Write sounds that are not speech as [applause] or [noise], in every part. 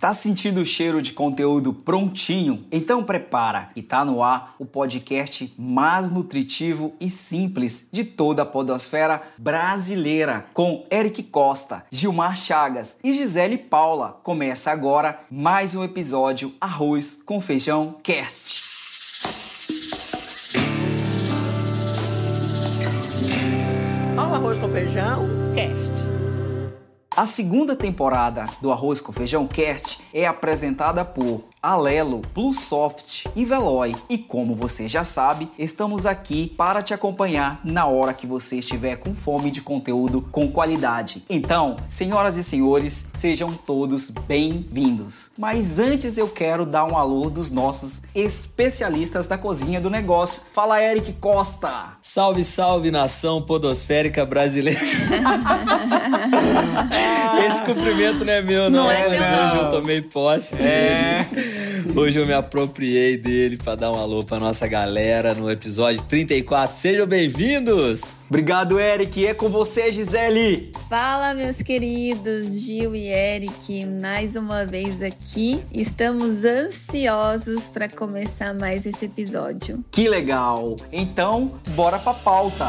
Tá sentindo o cheiro de conteúdo prontinho? Então prepara e tá no ar o podcast mais nutritivo e simples de toda a podosfera brasileira com Eric Costa, Gilmar Chagas e Gisele Paula. Começa agora mais um episódio Arroz com Feijão Cast. Arroz com Feijão Cast. A segunda temporada do Arroz com Feijão Cast é apresentada por Alelo, Plusoft e Veloy. E como você já sabe, estamos aqui para te acompanhar na hora que você estiver com fome de conteúdo com qualidade. Então, senhoras e senhores, sejam todos bem-vindos. Mas antes eu quero dar um alô dos nossos especialistas da cozinha do negócio. Fala, Eric Costa! Salve, salve, nação podosférica brasileira! [laughs] Esse cumprimento não é meu, não. Não é mas seu, hoje não. eu tomei posse. É. Hoje eu me apropriei dele para dar um alô pra nossa galera no episódio 34. Sejam bem-vindos! Obrigado, Eric. É com você, Gisele. Fala, meus queridos Gil e Eric, mais uma vez aqui. Estamos ansiosos para começar mais esse episódio. Que legal. Então, bora pra pauta.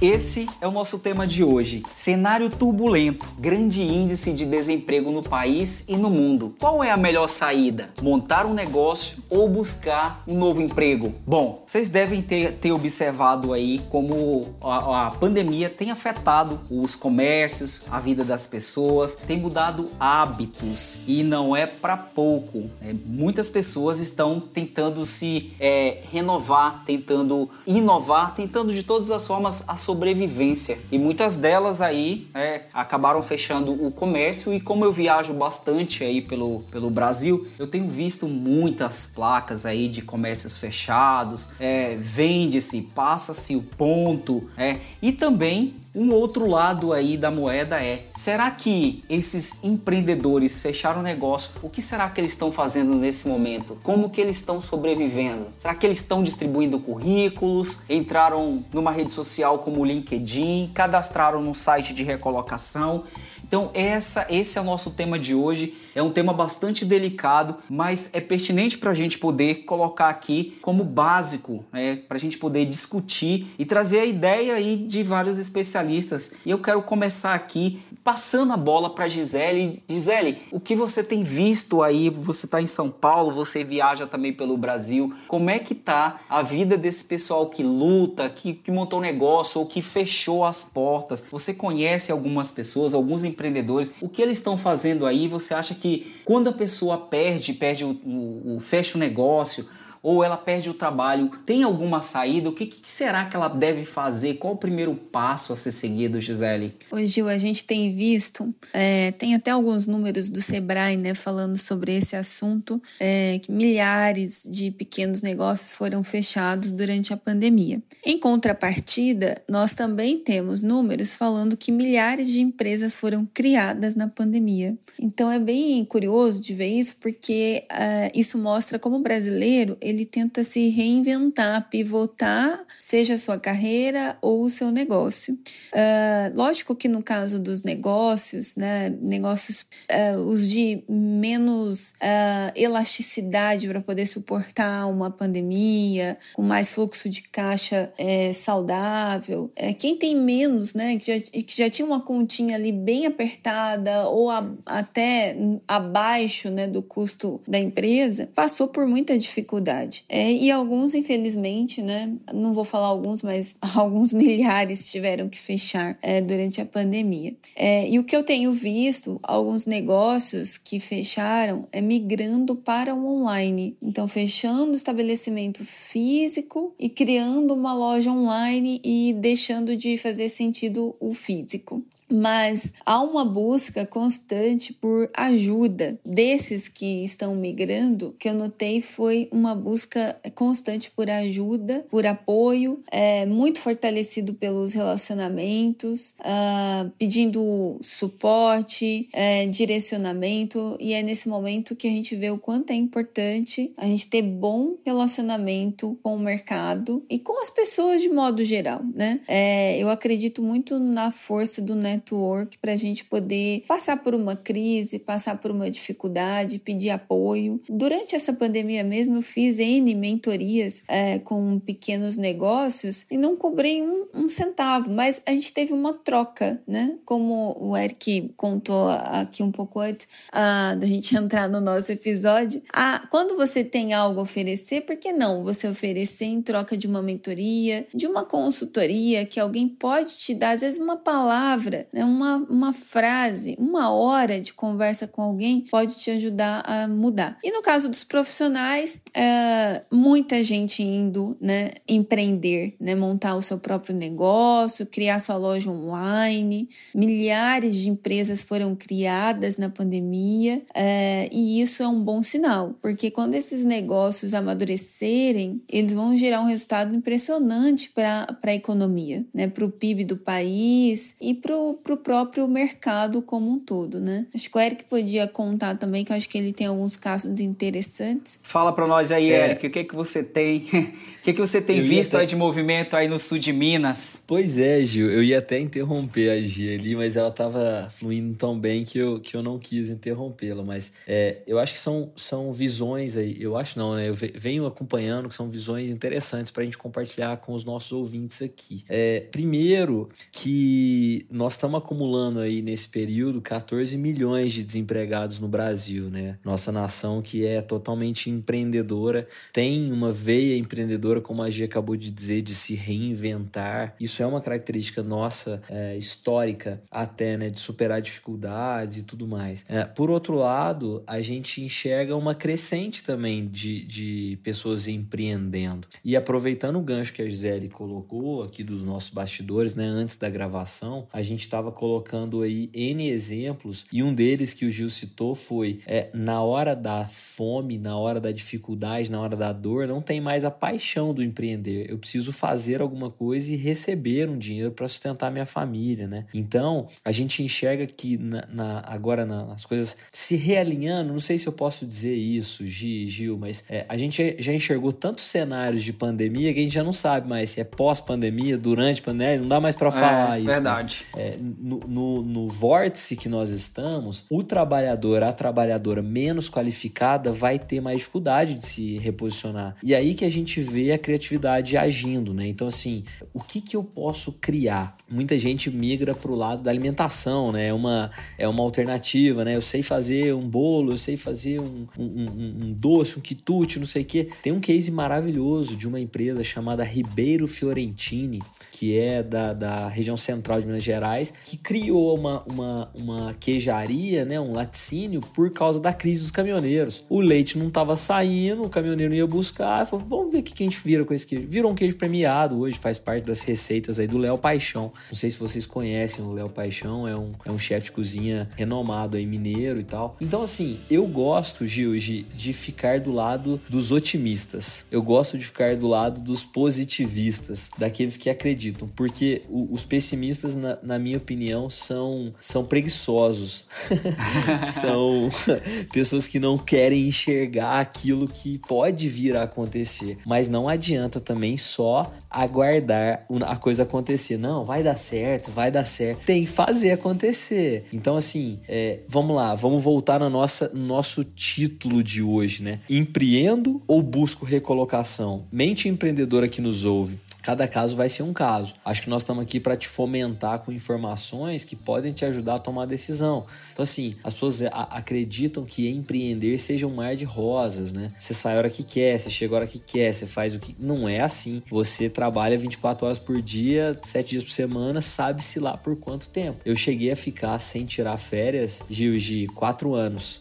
Esse é o nosso tema de hoje. Cenário turbulento, grande índice de desemprego no país e no mundo. Qual é a melhor saída? Montar um negócio ou buscar um novo emprego? Bom, vocês devem ter, ter observado aí como a, a pandemia tem afetado os comércios, a vida das pessoas, tem mudado hábitos e não é para pouco. né? muitas pessoas estão tentando se é, renovar, tentando inovar, tentando de todas as formas a sobrevivência. E muitas delas aí é, acabaram fechando o comércio. E como eu viajo bastante aí pelo, pelo Brasil, eu tenho visto muitas placas aí de comércios fechados. é, Vende-se, passa-se o ponto. É, e também um outro lado aí da moeda é: será que esses empreendedores fecharam o negócio? O que será que eles estão fazendo nesse momento? Como que eles estão sobrevivendo? Será que eles estão distribuindo currículos? Entraram numa rede social como o LinkedIn? Cadastraram num site de recolocação? Então, essa, esse é o nosso tema de hoje. É um tema bastante delicado, mas é pertinente para a gente poder colocar aqui como básico, né? para a gente poder discutir e trazer a ideia aí de vários especialistas. E eu quero começar aqui passando a bola para Gisele. Gisele, o que você tem visto aí? Você está em São Paulo, você viaja também pelo Brasil. Como é que tá a vida desse pessoal que luta, que, que montou negócio ou que fechou as portas? Você conhece algumas pessoas, alguns empreendedores? O que eles estão fazendo aí? Você acha que quando a pessoa perde, perde o, o, o fecha o negócio, ou ela perde o trabalho, tem alguma saída? O que, que será que ela deve fazer? Qual o primeiro passo a ser seguido, Gisele? Ô Gil, a gente tem visto, é, tem até alguns números do Sebrae, né, falando sobre esse assunto, é, que milhares de pequenos negócios foram fechados durante a pandemia. Em contrapartida, nós também temos números falando que milhares de empresas foram criadas na pandemia. Então é bem curioso de ver isso, porque ah, isso mostra como o brasileiro ele tenta se reinventar, pivotar, seja a sua carreira ou o seu negócio. Ah, lógico que no caso dos negócios, né, negócios ah, os de menos ah, elasticidade para poder suportar uma pandemia, com mais fluxo de caixa eh, saudável, eh, quem tem menos, né, que já, que já tinha uma continha ali bem apertada ou a- até abaixo, né, do custo da empresa, passou por muita dificuldade. É, e alguns, infelizmente, né, não vou falar alguns, mas [laughs] alguns milhares tiveram que fechar é, durante a pandemia. É, e o que eu tenho visto, alguns negócios que fecharam é migrando para o online. Então, fechando o estabelecimento físico e criando uma loja online e deixando de fazer sentido o físico. Mas há uma busca constante por ajuda desses que estão migrando, que eu notei foi uma busca constante por ajuda, por apoio, é, muito fortalecido pelos relacionamentos, ah, pedindo suporte, é, direcionamento, e é nesse momento que a gente vê o quanto é importante a gente ter bom relacionamento com o mercado e com as pessoas de modo geral, né? É, eu acredito muito na força do network network para a gente poder passar por uma crise, passar por uma dificuldade, pedir apoio. Durante essa pandemia mesmo, eu fiz N mentorias é, com pequenos negócios e não cobrei um, um, centavo, mas a gente teve uma troca, né? Como o Eric contou aqui um pouco antes da gente [laughs] entrar no nosso episódio. Uh, quando você tem algo a oferecer, por que não você oferecer em troca de uma mentoria, de uma consultoria que alguém pode te dar, às vezes uma palavra, né? uma, uma frase, uma hora de conversa com alguém pode te ajudar a mudar. E no caso dos profissionais, é, muita gente indo né, empreender, né, montar o seu próprio negócio, criar sua loja online. Milhares de empresas foram criadas na pandemia é, e isso é um bom sinal, porque quando esses negócios amadurecerem, eles vão gerar um resultado impressionante para a economia, né, para o PIB do país e para o próprio mercado como um todo. Né? Acho que o Eric podia contar também, que eu acho que ele tem alguns casos interessantes. Fala para nós aí, é. Eric, o que, que você tem? [laughs] o que, que você tem eu visto até... aí de movimento aí no sul de Minas? Pois é, Gil, eu ia até interromper a Gia ali, mas ela estava fluindo tão bem que eu, que eu não quis interrompê-la. Mas é, eu acho que são, são visões aí, eu acho não, né? Eu venho acompanhando que são visões interessantes para a gente compartilhar com os nossos ouvintes aqui. É, primeiro, que nós estamos acumulando aí nesse período 14 milhões de desempregados no Brasil, né? Nossa nação que é totalmente empreendedora, tem uma veia empreendedora, como a Gia acabou de dizer, de se reinventar. Isso é uma característica nossa é, histórica, até, né? De superar dificuldades e tudo mais. É, por outro lado, a gente enxerga uma crescente também de, de pessoas empreendendo. E aproveitando o gancho que a Gisele colocou aqui dos nossos bastidores, né? Antes da gravação, a gente estava colocando aí N exemplos e um deles que o Gil citou foi é, na hora da fome, na hora da dificuldade, na hora da dor, não tem mais a paixão do empreender. Eu preciso fazer alguma coisa e receber um dinheiro para sustentar minha família, né? Então, a gente enxerga que na, na agora na, as coisas se realinhando, não sei se eu posso dizer isso, Gil, mas é, a gente já enxergou tantos cenários de pandemia que a gente já não sabe mais se é pós-pandemia, durante pandemia, não dá mais para é, falar é, isso. Verdade. Mas, é, no, no, no vórtice que nós estamos, o trabalhador, a trabalhadora menos qualificada vai ter mais dificuldade de se reposicionar. E aí que a gente vê criatividade agindo, né? Então, assim, o que, que eu posso criar? Muita gente migra para o lado da alimentação, né? É uma, é uma alternativa, né? Eu sei fazer um bolo, eu sei fazer um, um, um, um doce, um quitute, não sei o quê. Tem um case maravilhoso de uma empresa chamada Ribeiro Fiorentini, que é da, da região central de Minas Gerais, que criou uma, uma, uma queijaria, né, um laticínio, por causa da crise dos caminhoneiros. O leite não estava saindo, o caminhoneiro ia buscar, falou, vamos ver o que a gente vira com esse queijo. Virou um queijo premiado, hoje faz parte das receitas aí do Léo Paixão. Não sei se vocês conhecem o Léo Paixão, é um, é um chefe de cozinha renomado aí, mineiro e tal. Então, assim, eu gosto, Gil, de, de ficar do lado dos otimistas. Eu gosto de ficar do lado dos positivistas, daqueles que acreditam acreditam, porque os pessimistas, na, na, minha opinião, são, são preguiçosos. [laughs] são [laughs] pessoas que não querem enxergar aquilo que pode vir a acontecer. Mas não adianta também só aguardar a coisa acontecer. Não, vai dar certo, vai dar certo. Tem que fazer acontecer. Então, assim, é, vamos lá, vamos voltar no nossa, nosso título de hoje, né? Empreendo ou busco recolocação? Mente empreendedora que nos ouve cada caso vai ser um caso. Acho que nós estamos aqui para te fomentar com informações que podem te ajudar a tomar a decisão. Então, assim, as pessoas acreditam que empreender seja um mar de rosas, né? Você sai a hora que quer, você chega a hora que quer, você faz o que. Não é assim. Você trabalha 24 horas por dia, 7 dias por semana, sabe-se lá por quanto tempo. Eu cheguei a ficar sem tirar férias, Gil, de 4 anos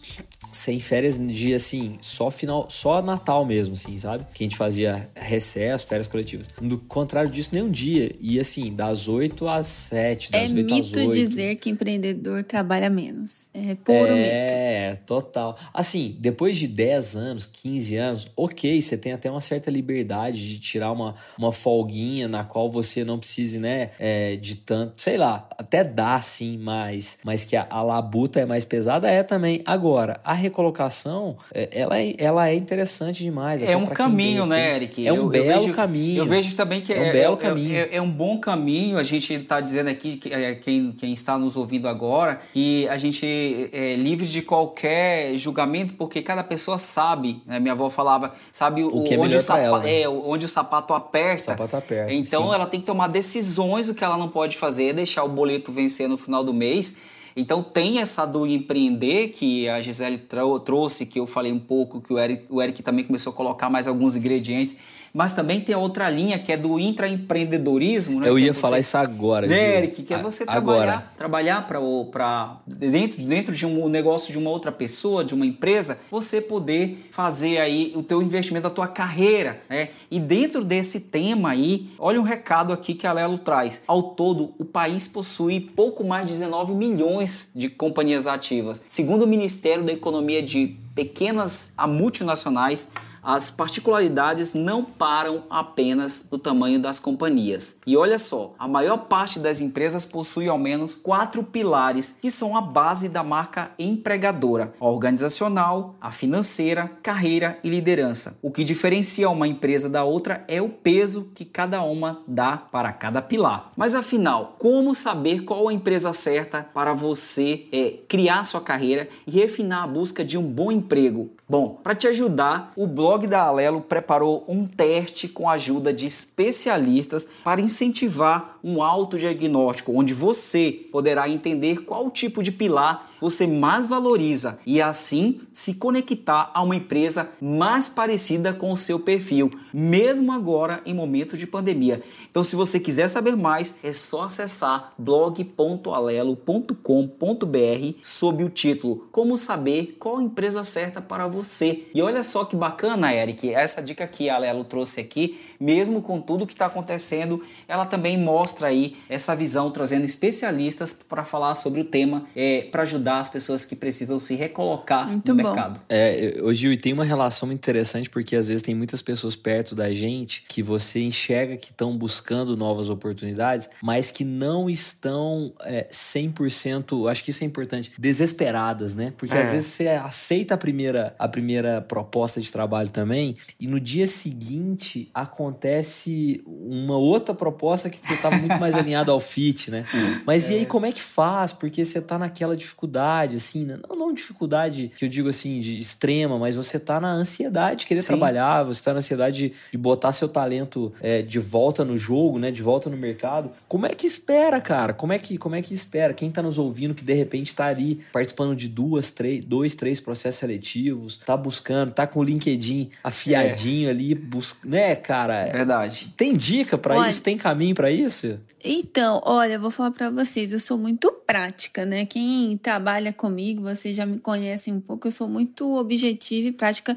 sem férias de assim, só final, só Natal mesmo, assim, sabe? Que a gente fazia recesso, férias coletivas. Do contrário disso, nem um dia. E assim, das 8 às 7, das é 8 às 8. É mito dizer que empreendedor trabalha menos. É puro é, mito. É, total. Assim, depois de 10 anos, 15 anos, ok, você tem até uma certa liberdade de tirar uma, uma folguinha na qual você não precise, né, é, de tanto, sei lá, até dá sim, mas, mas que a, a labuta é mais pesada, é também. Agora, a recolocação, é, ela é, ela é interessante demais. É um caminho, né, Eric? É um eu, belo eu vejo, caminho. Eu vejo também que é, um é, belo é, caminho. É, é, um bom caminho. A gente está dizendo aqui, que, é, quem, quem está nos ouvindo agora, que a gente é livre de qualquer julgamento, porque cada pessoa sabe. Né? Minha avó falava, sabe o, que é onde, o sapato, ela, né? é, onde o sapato aperta. O sapato aperta. Então sim. ela tem que tomar decisões. O que ela não pode fazer é deixar o boleto vencer no final do mês. Então tem essa do empreender que a Gisele trouxe, que eu falei um pouco, que o Eric, o Eric também começou a colocar mais alguns ingredientes mas também tem a outra linha que é do intraempreendedorismo. Né? Eu ia é você, falar isso agora, né, Eric, que é você agora. trabalhar, trabalhar para dentro, dentro de um negócio de uma outra pessoa, de uma empresa, você poder fazer aí o teu investimento, a tua carreira. Né? E dentro desse tema aí, olha um recado aqui que a Lelo traz. Ao todo, o país possui pouco mais de 19 milhões de companhias ativas. Segundo o Ministério da Economia de pequenas a multinacionais, as particularidades não param apenas no tamanho das companhias. E olha só, a maior parte das empresas possui ao menos quatro pilares que são a base da marca empregadora: a organizacional, a financeira, carreira e liderança. O que diferencia uma empresa da outra é o peso que cada uma dá para cada pilar. Mas afinal, como saber qual a empresa certa para você é, criar sua carreira e refinar a busca de um bom emprego? Bom, para te ajudar, o blog da Alelo preparou um teste com a ajuda de especialistas para incentivar um autodiagnóstico, onde você poderá entender qual tipo de pilar você mais valoriza e assim se conectar a uma empresa mais parecida com o seu perfil, mesmo agora em momento de pandemia. Então, se você quiser saber mais, é só acessar blog.alelo.com.br sob o título Como saber qual empresa certa para você. E olha só que bacana, Eric, essa dica que a Alelo trouxe aqui, mesmo com tudo que está acontecendo, ela também mostra aí essa visão, trazendo especialistas para falar sobre o tema, é, para ajudar as pessoas que precisam se recolocar Muito no bom. mercado. É, hoje e tem uma relação interessante porque às vezes tem muitas pessoas perto da gente que você enxerga que estão buscando novas oportunidades, mas que não estão é, 100%, acho que isso é importante, desesperadas, né? Porque É. às vezes você aceita a primeira, a primeira proposta de trabalho também e no dia seguinte acontece uma outra proposta que você estava muito mais alinhado ao fit, né? Mas e aí como é que faz? Porque você tá naquela dificuldade, assim, né? não, não dificuldade que eu digo assim, de extrema, mas você tá na ansiedade de querer Sim. trabalhar, você tá na ansiedade de, de botar seu talento é, de volta no jogo, né? De volta no mercado. Como é que espera, cara? Como é que, como é que espera? Quem tá nos ouvindo que de repente tá ali participando de duas, três, dois, três processos seletivos, tá buscando, tá com o LinkedIn afiadinho ali, bus... né, cara? Verdade. Tem dica pra Olha- isso? Tem caminho pra isso? Então, olha, eu vou falar pra vocês, eu sou muito prática, né? Quem trabalha comigo, vocês já me conhecem um pouco, eu sou muito objetiva e prática.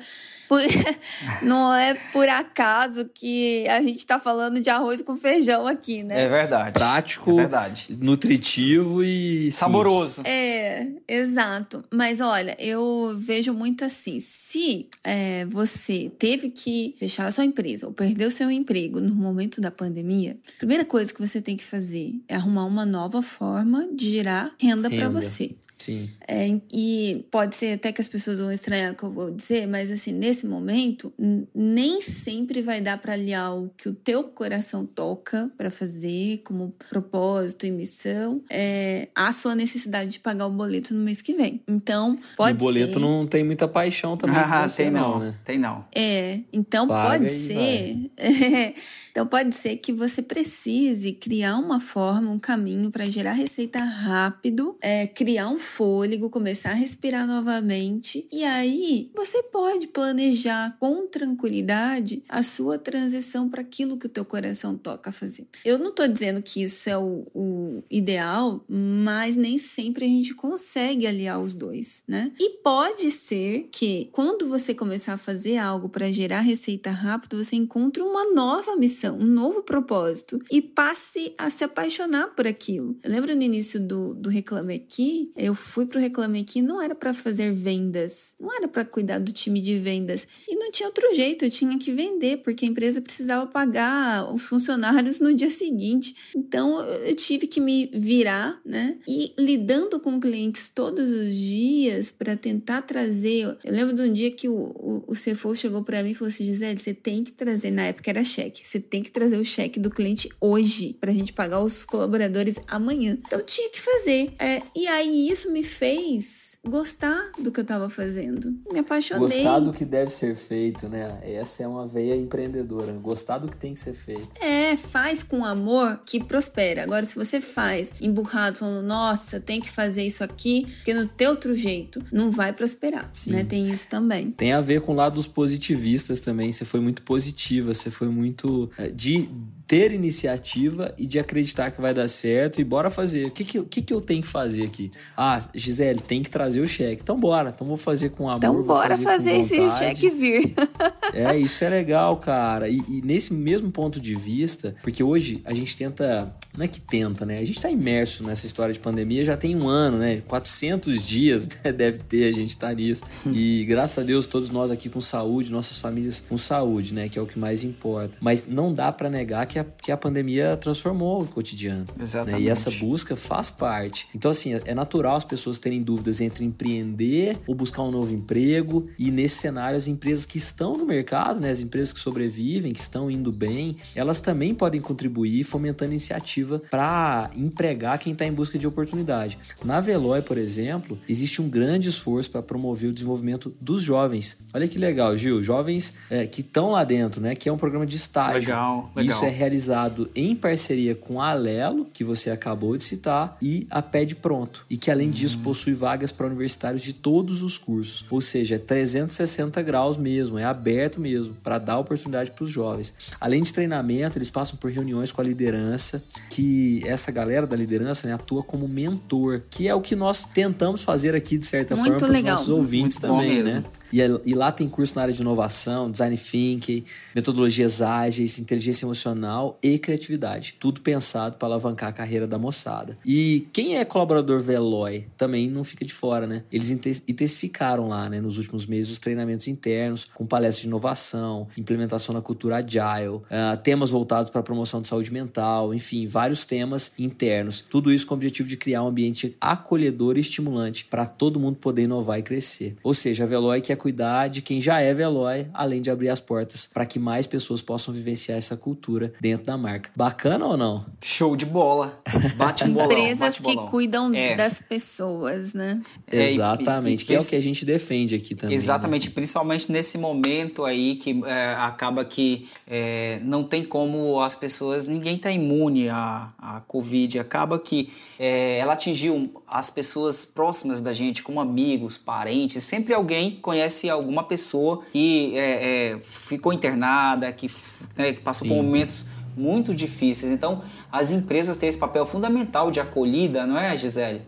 Por- [laughs] Não é por acaso que a gente tá falando de arroz com feijão aqui, né? É verdade. Prático, É verdade. nutritivo e Saboroso. É, exato. Mas olha, eu vejo muito assim: se é, você teve que fechar a sua empresa ou perdeu seu emprego no momento da pandemia, a primeira coisa que você tem que fazer é arrumar uma nova forma de gerar renda para Renda. você. Sim. É, e pode ser até que as pessoas vão estranhar o que eu vou dizer, mas assim, nesse momento, nem sempre vai dar para aliar o que o teu coração toca para fazer, como propósito e missão, é, a sua necessidade de pagar o boleto no mês que vem. Então, pode o boleto ser. não tem muita paixão também. [laughs] Ah, tem não, né? tem não. É, então Paga pode ser. [laughs] então pode ser que você precise criar uma forma, um caminho para gerar receita rápido, é, criar um fôlego, começar a respirar novamente. E aí você pode planejar com tranquilidade a sua transição para aquilo que o teu coração toca fazer. Eu não tô dizendo que isso é o, o ideal, mas nem sempre a gente consegue aliar os dois, né? E pode ser que quando você começar a fazer algo para gerar receita rápido, você encontre uma nova um novo propósito e passe a se apaixonar por aquilo. Eu lembro no início do, do Reclame Aqui, eu fui pro Reclame Aqui não era para fazer vendas, não era para cuidar do time de vendas. E não tinha outro jeito, eu tinha que vender, porque a empresa precisava pagar os funcionários no dia seguinte. Então eu tive que me virar, né? E lidando com clientes todos os dias para tentar trazer. Eu lembro de um dia que o, o, o CFO chegou para mim e falou assim: Gisele, você tem que trazer, na época era cheque, você tem que trazer o cheque do cliente hoje para a gente pagar os colaboradores amanhã. Então tinha que fazer. É, e aí isso me fez gostar do que eu estava fazendo. Me apaixonei. Gostar do que deve ser feito, né? Essa é uma veia empreendedora. Gostar do que tem que ser feito. É, faz com amor que prospera. Agora, se você faz emburrado, falando, nossa, tem que fazer isso aqui, porque no teu outro jeito não vai prosperar, Sim. né? Tem isso também. Tem a ver com o lado dos positivistas também. Você foi muito positiva, você foi muito de ter iniciativa e de acreditar que vai dar certo e bora fazer. O que que, que, que eu tenho que fazer aqui? Ah, Gisele, tem que trazer o cheque. Então bora, então vou fazer com amor. Então bora fazer, fazer esse cheque vir. [laughs] é, isso é legal, cara. E, e, nesse mesmo ponto de vista, porque hoje a gente tenta, não é que tenta, né? A gente tá imerso nessa história de pandemia já tem um ano, né? 400 dias [laughs] né? deve ter, a gente tá nisso. E graças a Deus todos nós aqui com saúde, nossas famílias com saúde, né? Que é o que mais importa. Mas não dá para negar que a, que a pandemia transformou o cotidiano. Exatamente. Né? E essa busca faz parte. Então, assim, é natural as pessoas terem dúvidas entre empreender ou buscar um novo emprego. E nesse cenário, as empresas que estão no mercado, né, as empresas que sobrevivem, que estão indo bem, elas também podem contribuir fomentando iniciativa para empregar quem está em busca de oportunidade. Na Veloy, por exemplo, existe um grande esforço para promover o desenvolvimento dos jovens. Olha que legal, Gil, jovens é, que estão lá dentro, né, que é um programa de estágio. Legal, legal. Isso é realizado em parceria com a Alelo, que você acabou de citar, e a PED Pronto, e que além disso possui vagas para universitários de todos os cursos. Ou seja, é 360 graus mesmo, é aberto mesmo, para dar oportunidade para os jovens. Além de treinamento, eles passam por reuniões com a liderança, que essa galera da liderança né, atua como mentor, que é o que nós tentamos fazer aqui, de certa Muito forma, para os legal. nossos ouvintes Muito também, né? E, e lá tem curso na área de inovação, design thinking, metodologias ágeis, inteligência emocional e criatividade. Tudo pensado para alavancar a carreira da moçada. E quem é colaborador Veloy também não fica de fora, né? Eles intensificaram lá, né, nos últimos meses, os treinamentos internos, com palestras de inovação, implementação na cultura agile, uh, temas voltados para a promoção de saúde mental, enfim, vários temas internos. Tudo isso com o objetivo de criar um ambiente acolhedor e estimulante para todo mundo poder inovar e crescer. Ou seja, a Veloy quer cuidar de quem já é Veloy, além de abrir as portas para que mais pessoas possam vivenciar essa cultura dentro da marca. Bacana ou não? Show de bola. Bate um bolão. Empresas bate que cuidam É. das pessoas, né? É, Exatamente, e- e- que é o que a gente defende aqui também. né? Exatamente, principalmente nesse momento aí que é, acaba que é, não tem como as pessoas, ninguém está imune à, à Covid, acaba que é, ela atingiu as pessoas próximas da gente, como amigos, parentes, sempre alguém conhece alguma pessoa que é, é, ficou internada, que, né, que passou por Sim. momentos muito difíceis. Então, as empresas têm esse papel fundamental de acolhida, não é, Gisele?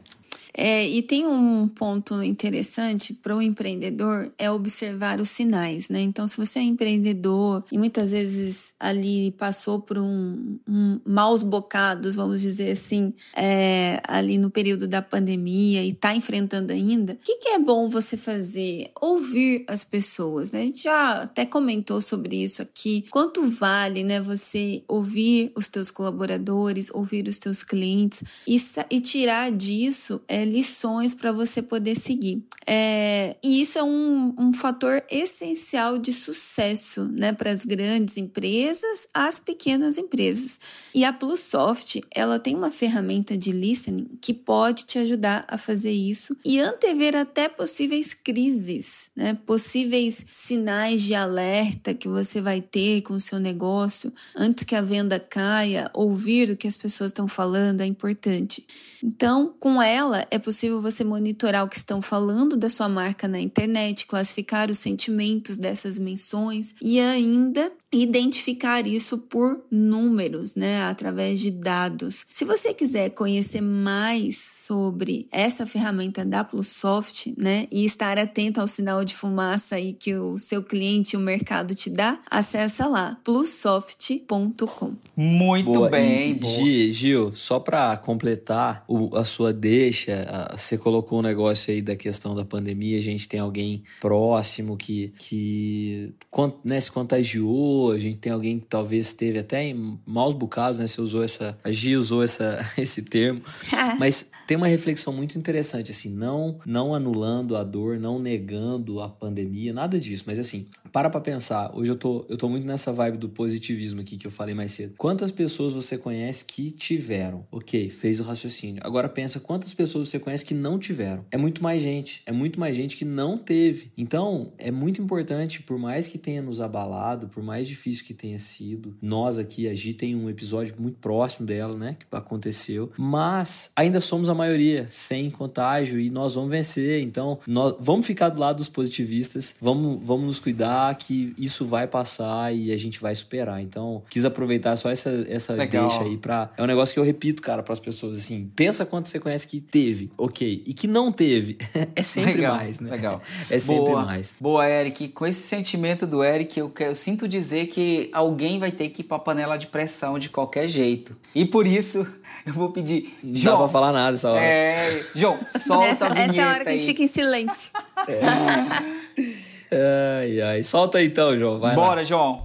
É, e tem um ponto interessante para o empreendedor é observar os sinais, né? Então, se você é empreendedor e muitas vezes ali passou por um, um maus bocados, vamos dizer assim, é, ali no período da pandemia e está enfrentando ainda, o que, que é bom você fazer? Ouvir as pessoas, né? A gente já até comentou sobre isso aqui. Quanto vale, né? Você ouvir os teus colaboradores, ouvir os teus clientes e, e tirar disso é, lições para você poder seguir. É, e isso é um, um fator essencial de sucesso, né? Para as grandes empresas, as pequenas empresas. E a Plusoft, ela tem uma ferramenta de listening que pode te ajudar a fazer isso e antever até possíveis crises, né? Possíveis sinais de alerta que você vai ter com o seu negócio antes que a venda caia, ouvir o que as pessoas estão falando é importante. Então, com ela é possível você monitorar o que estão falando da sua marca na internet, classificar os sentimentos dessas menções e ainda identificar isso por números, né, através de dados. Se você quiser conhecer mais sobre essa ferramenta da Plusoft, né, e estar atento ao sinal de fumaça aí que o seu cliente e o mercado te dá, acessa lá plusoft.com. Muito Boa. bem, boa. Gi- Gil, só para completar o- a sua deixa É, você colocou um negócio aí da questão da pandemia, a gente tem alguém próximo que, que né, se contagiou, a gente tem alguém que talvez teve até em maus bocados, né? Você usou essa. A Gi usou essa, [laughs] esse termo. mas tem uma reflexão muito interessante, assim, não, não anulando a dor, não negando a pandemia, nada disso, mas assim, para pra pensar. Hoje eu tô, eu tô muito nessa vibe do positivismo aqui que eu falei mais cedo. Quantas pessoas você conhece que tiveram? Ok, fez o raciocínio. Agora pensa quantas pessoas você conhece que não tiveram. É muito mais gente, é muito mais gente que não teve. Então, é muito importante, por mais que tenha nos abalado, por mais difícil que tenha sido, nós aqui, a Gi tem um episódio muito próximo dela, né, que aconteceu, mas ainda somos a maioria sem contágio e nós vamos vencer. Então, nós vamos ficar do lado dos positivistas, vamos, vamos nos cuidar que isso vai passar e a gente vai superar. Então, quis aproveitar só essa, essa deixa aí pra. É um negócio que eu repito, cara, para as pessoas assim: pensa quanto você conhece que teve, ok, e que não teve. [laughs] é sempre legal, mais, né? Legal. [laughs] É sempre boa, mais. Boa, Eric. Com esse sentimento do Eric, eu, eu sinto dizer que alguém vai ter que ir pra panela de pressão de qualquer jeito. E por isso, eu vou pedir. Não João, dá pra falar nada essa hora. É, João, solta Essa, a vinheta essa é a hora que a gente fica em silêncio. [laughs] Ai, ai. Solta aí então, João. Vai lá. Bora, João.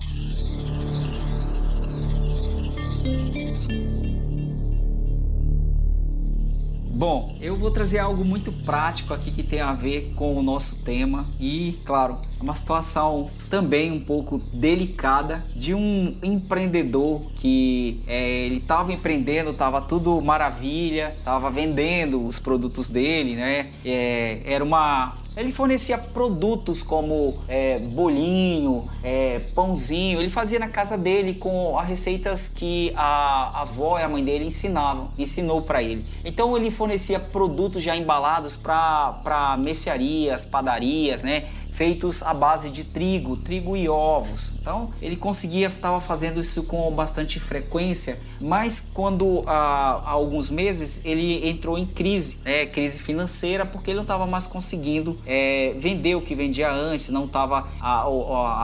Bom, eu vou trazer algo muito prático aqui que tem a ver com o nosso tema e, claro, uma situação também um pouco delicada de um empreendedor que é, ele estava empreendendo, estava tudo maravilha, estava vendendo os produtos dele, né? É, era uma ele fornecia produtos como é, bolinho, é, pãozinho. Ele fazia na casa dele com as receitas que a, a avó e a mãe dele ensinavam, ensinou para ele. Então ele fornecia produtos já embalados para mercearias, padarias, né? Feitos à base de trigo, trigo e ovos. Então ele conseguia, estava fazendo isso com bastante frequência, mas quando há, há alguns meses ele entrou em crise, né, crise financeira, porque ele não estava mais conseguindo é, vender o que vendia antes, não estava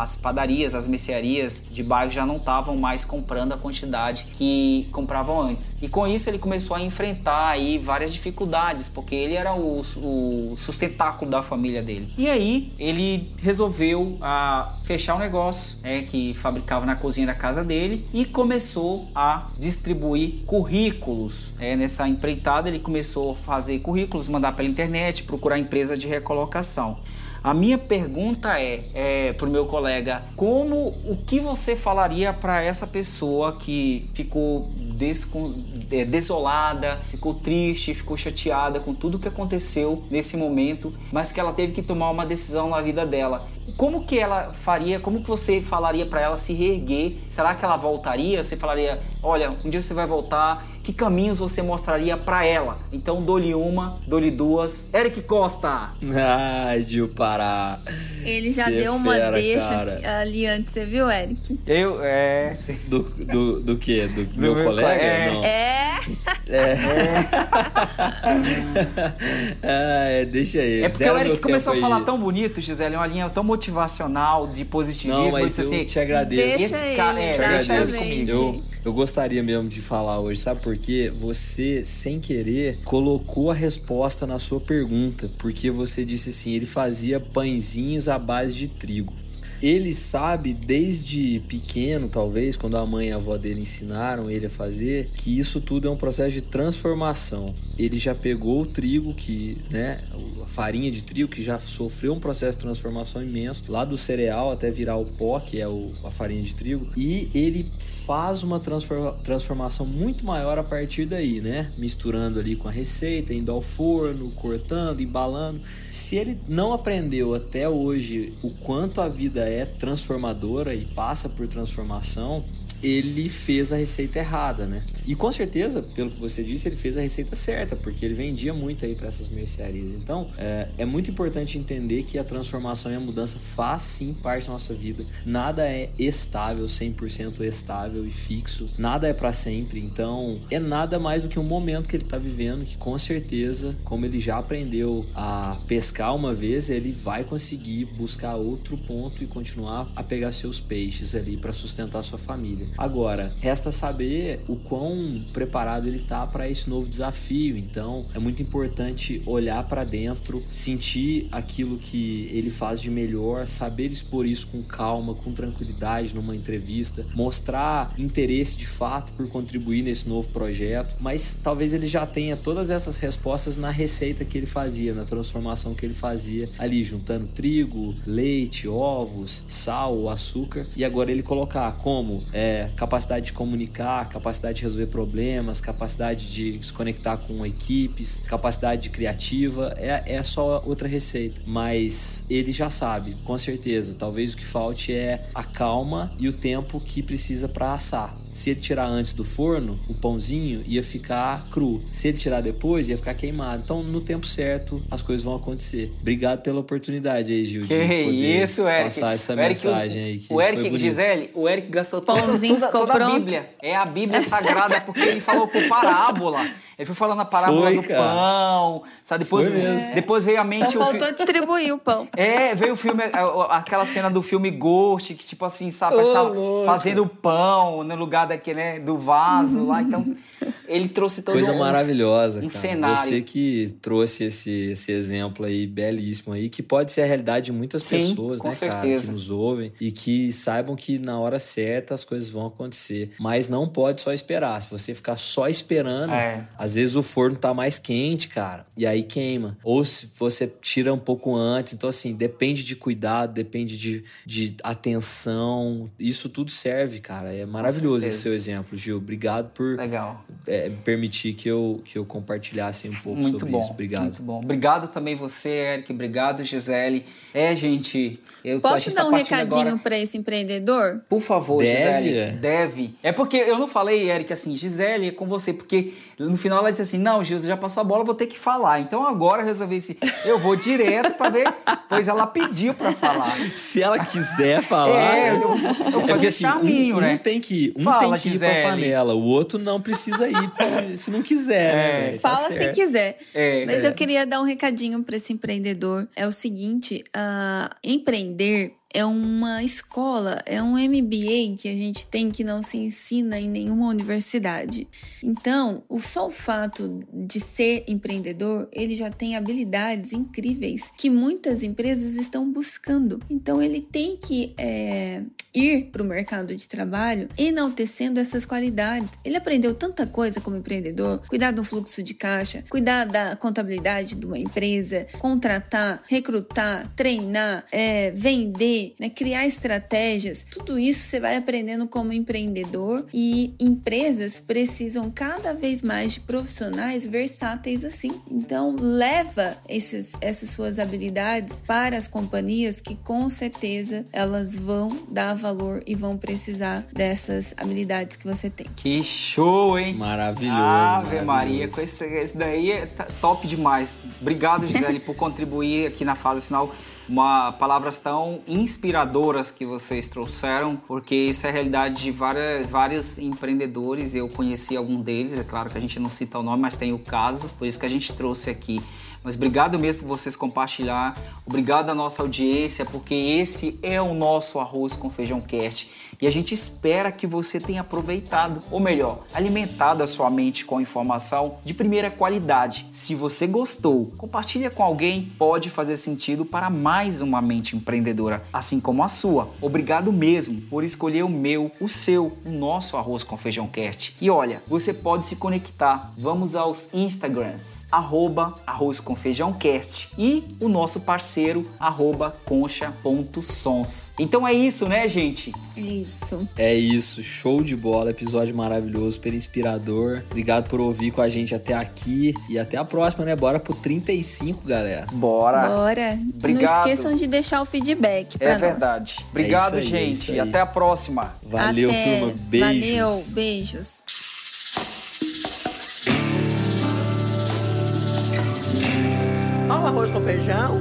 as padarias, as mercearias de bairro já não estavam mais comprando a quantidade que compravam antes. E com isso ele começou a enfrentar aí várias dificuldades, porque ele era o, o sustentáculo da família dele. E aí ele ele resolveu ah, fechar o negócio é, que fabricava na cozinha da casa dele e começou a distribuir currículos. É, nessa empreitada, ele começou a fazer currículos, mandar pela internet, procurar empresa de recolocação. A minha pergunta é, é para o meu colega, como o que você falaria para essa pessoa que ficou é, desolada, ficou triste, ficou chateada com tudo que aconteceu nesse momento, mas que ela teve que tomar uma decisão na vida dela. Como que ela faria? Como que você falaria para ela se reerguer? Será que ela voltaria? Você falaria, olha, um dia você vai voltar. Que caminhos você mostraria para ela? Então dou-lhe uma, dou-lhe duas. Eric Costa. Ai, Gil Pará. Ele já Cê deu uma fera, deixa ali antes, você viu, Eric? Eu, é. Do, do, do quê? Do, meu, meu colega? co- é. Não. É, [laughs] [laughs] Ah, é, deixa ele. É porque Zero o Eric começou a falar aí. tão bonito, Gisele, uma linha tão motivacional, de positivismo. Não, mas eu assim, te agradeço. Deixa esse ele, cara, é, deixa ele Agradeço. comigo. Eu, eu gostaria mesmo de falar hoje, sabe por quê? Você, sem querer, colocou a resposta na sua pergunta, porque você disse assim: ele fazia pãezinhos à base de trigo. Ele sabe desde pequeno, talvez, quando a mãe e a avó dele ensinaram ele a fazer, que isso tudo é um processo de transformação. Ele já pegou o trigo, que, né, a farinha de trigo, que já sofreu um processo de transformação imenso, lá do cereal até virar o pó, que é o- a farinha de trigo, e ele faz uma transforma- transformação muito maior a partir daí, né? Misturando ali com a receita, indo ao forno, cortando, embalando. Se ele não aprendeu até hoje o quanto a vida é transformadora e passa por transformação, ele fez a receita errada, né? E com certeza, pelo que você disse, ele fez a receita certa, porque ele vendia muito aí para essas mercearias. Então, é, é muito importante entender que a transformação e a mudança faz sim parte da nossa vida. Nada é estável, 100% estável e fixo. Nada é para sempre. Então, é nada mais do que um momento que ele tá vivendo, que com certeza, como ele já aprendeu a pescar uma vez, ele vai conseguir buscar outro ponto e continuar a pegar seus peixes ali para sustentar sua família. Agora, resta saber o quão preparado ele tá para esse novo desafio. Então, é muito importante olhar para dentro, sentir aquilo que ele faz de melhor, saber expor isso com calma, com tranquilidade numa entrevista, mostrar interesse de fato por contribuir nesse novo projeto, mas talvez ele já tenha todas essas respostas na receita que ele fazia, na transformação que ele fazia ali, juntando trigo, leite, ovos, sal, açúcar, e agora ele colocar como é, capacidade de comunicar, capacidade de resolver problemas, capacidade de se conectar com equipes, capacidade criativa, é, é só outra receita. Mas ele já sabe, com certeza. Talvez o que falte é a calma e o tempo que precisa para assar. Se ele tirar antes do forno, o pãozinho ia ficar cru. Se ele tirar depois, ia ficar queimado. Então, no tempo certo, as coisas vão acontecer. Obrigado pela oportunidade aí, Gil. Que isso, Eric. Passar essa o Eric, mensagem aí. o Eric, Gisele, o Eric gastou toda, toda, toda a Bíblia. É a Bíblia sagrada, porque ele falou por parábola. Ele foi falando a parábola Foi, do cara. pão, sabe? Depois, Foi mesmo. depois veio a mente Só o fi- faltou distribuir o pão. [laughs] É, veio o filme, a- aquela cena do filme Ghost, que tipo assim, sabe, parece Ô, que tava louco. fazendo pão no lugar daquele, né, do vaso lá. Então, [laughs] ele trouxe todo Coisa um, maravilhosa, um cara. cenário. Você que trouxe esse, esse exemplo aí belíssimo aí, que pode ser a realidade de muitas Sim, pessoas, com né, cara, certeza. que nos ouvem e que saibam que na hora certa as coisas vão acontecer. Mas não pode só esperar. Se você ficar só esperando, É. às vezes o forno tá mais quente, cara, e aí queima. Ou se você tira um pouco antes. Então, assim, depende de cuidado, depende de, de atenção. Isso tudo serve, cara. É maravilhoso esse seu exemplo, Gil. Obrigado por Legal. é, permitir que eu, que eu compartilhasse um pouco Muito sobre bom. isso. Obrigado. Muito bom. Obrigado também você, Eric. Obrigado, Gisele. É, gente, eu tô- a Posso gente dar tá um recadinho para esse empreendedor? Por favor, Deve? Gisele. Deve. É porque eu não falei, Eric, assim, Gisele, é com você, porque no final ela disse assim: não, Gil, você já passou a bola, vou ter que falar. Então agora eu resolvi assim: eu vou direto pra ver, [laughs] pois ela pediu pra falar. Se ela quiser [laughs] falar. É, eu, eu vou É fazer porque esse assim, um, um né? tem que, um Fala, tem que ir Gisele. pra panela, o outro não precisa ir se, se não quiser, né, velho? Tá Fala se certo. quiser. É, Mas é. eu queria dar um recadinho para esse empreendedor. É o seguinte: ah, empreender é uma escola, é um MBA que a gente tem que não se ensina em nenhuma universidade. Então, só o fato de ser empreendedor, ele já tem habilidades incríveis que muitas empresas estão buscando. Então, ele tem que é, ir para o mercado de trabalho enaltecendo essas qualidades. Ele aprendeu tanta coisa como empreendedor, cuidar do fluxo de caixa, cuidar da contabilidade de uma empresa, contratar, recrutar, treinar, é, vender, né, criar estratégias. Tudo isso você vai aprendendo como empreendedor e empresas precisam cada vez mais de profissionais versáteis assim. Então leva esses, essas suas habilidades para as companhias que com certeza elas vão dar valor e vão precisar dessas habilidades que você tem. Que show, hein? Maravilhoso. Ave maravilhoso. Maria, com esse, esse daí é top demais. Obrigado, Gisele, por contribuir aqui na fase final. Uma, palavras tão inspiradoras que vocês trouxeram, porque isso é a realidade de várias, vários empreendedores. Eu conheci algum deles, é claro que a gente não cita o nome, mas tem o caso, por isso que a gente trouxe aqui. Mas obrigado mesmo por vocês compartilhar. Obrigado à nossa audiência, porque esse é o nosso arroz com feijão cast. E a gente espera que você tenha aproveitado, ou melhor, alimentado a sua mente com informação de primeira qualidade. Se você gostou, compartilha com alguém, pode fazer sentido para mais uma mente empreendedora, assim como a sua. Obrigado mesmo por escolher o meu, o seu, o nosso arroz com feijão cast. E olha, você pode se conectar. Vamos aos Instagrams, arroba arroz com feijão cast e o nosso parceiro, arroba concha.sons. Então é isso, né, gente? Isso. É isso, show de bola, episódio maravilhoso, super inspirador. Obrigado por ouvir com a gente até aqui e até a próxima, né? Bora pro 35, galera. Bora! Bora. Obrigado. Não esqueçam de deixar o feedback para É nós. verdade. Obrigado, É isso aí, é gente. isso. Até a próxima. Valeu, Até. turma. Beijos. Valeu, beijos. Ó o arroz com feijão.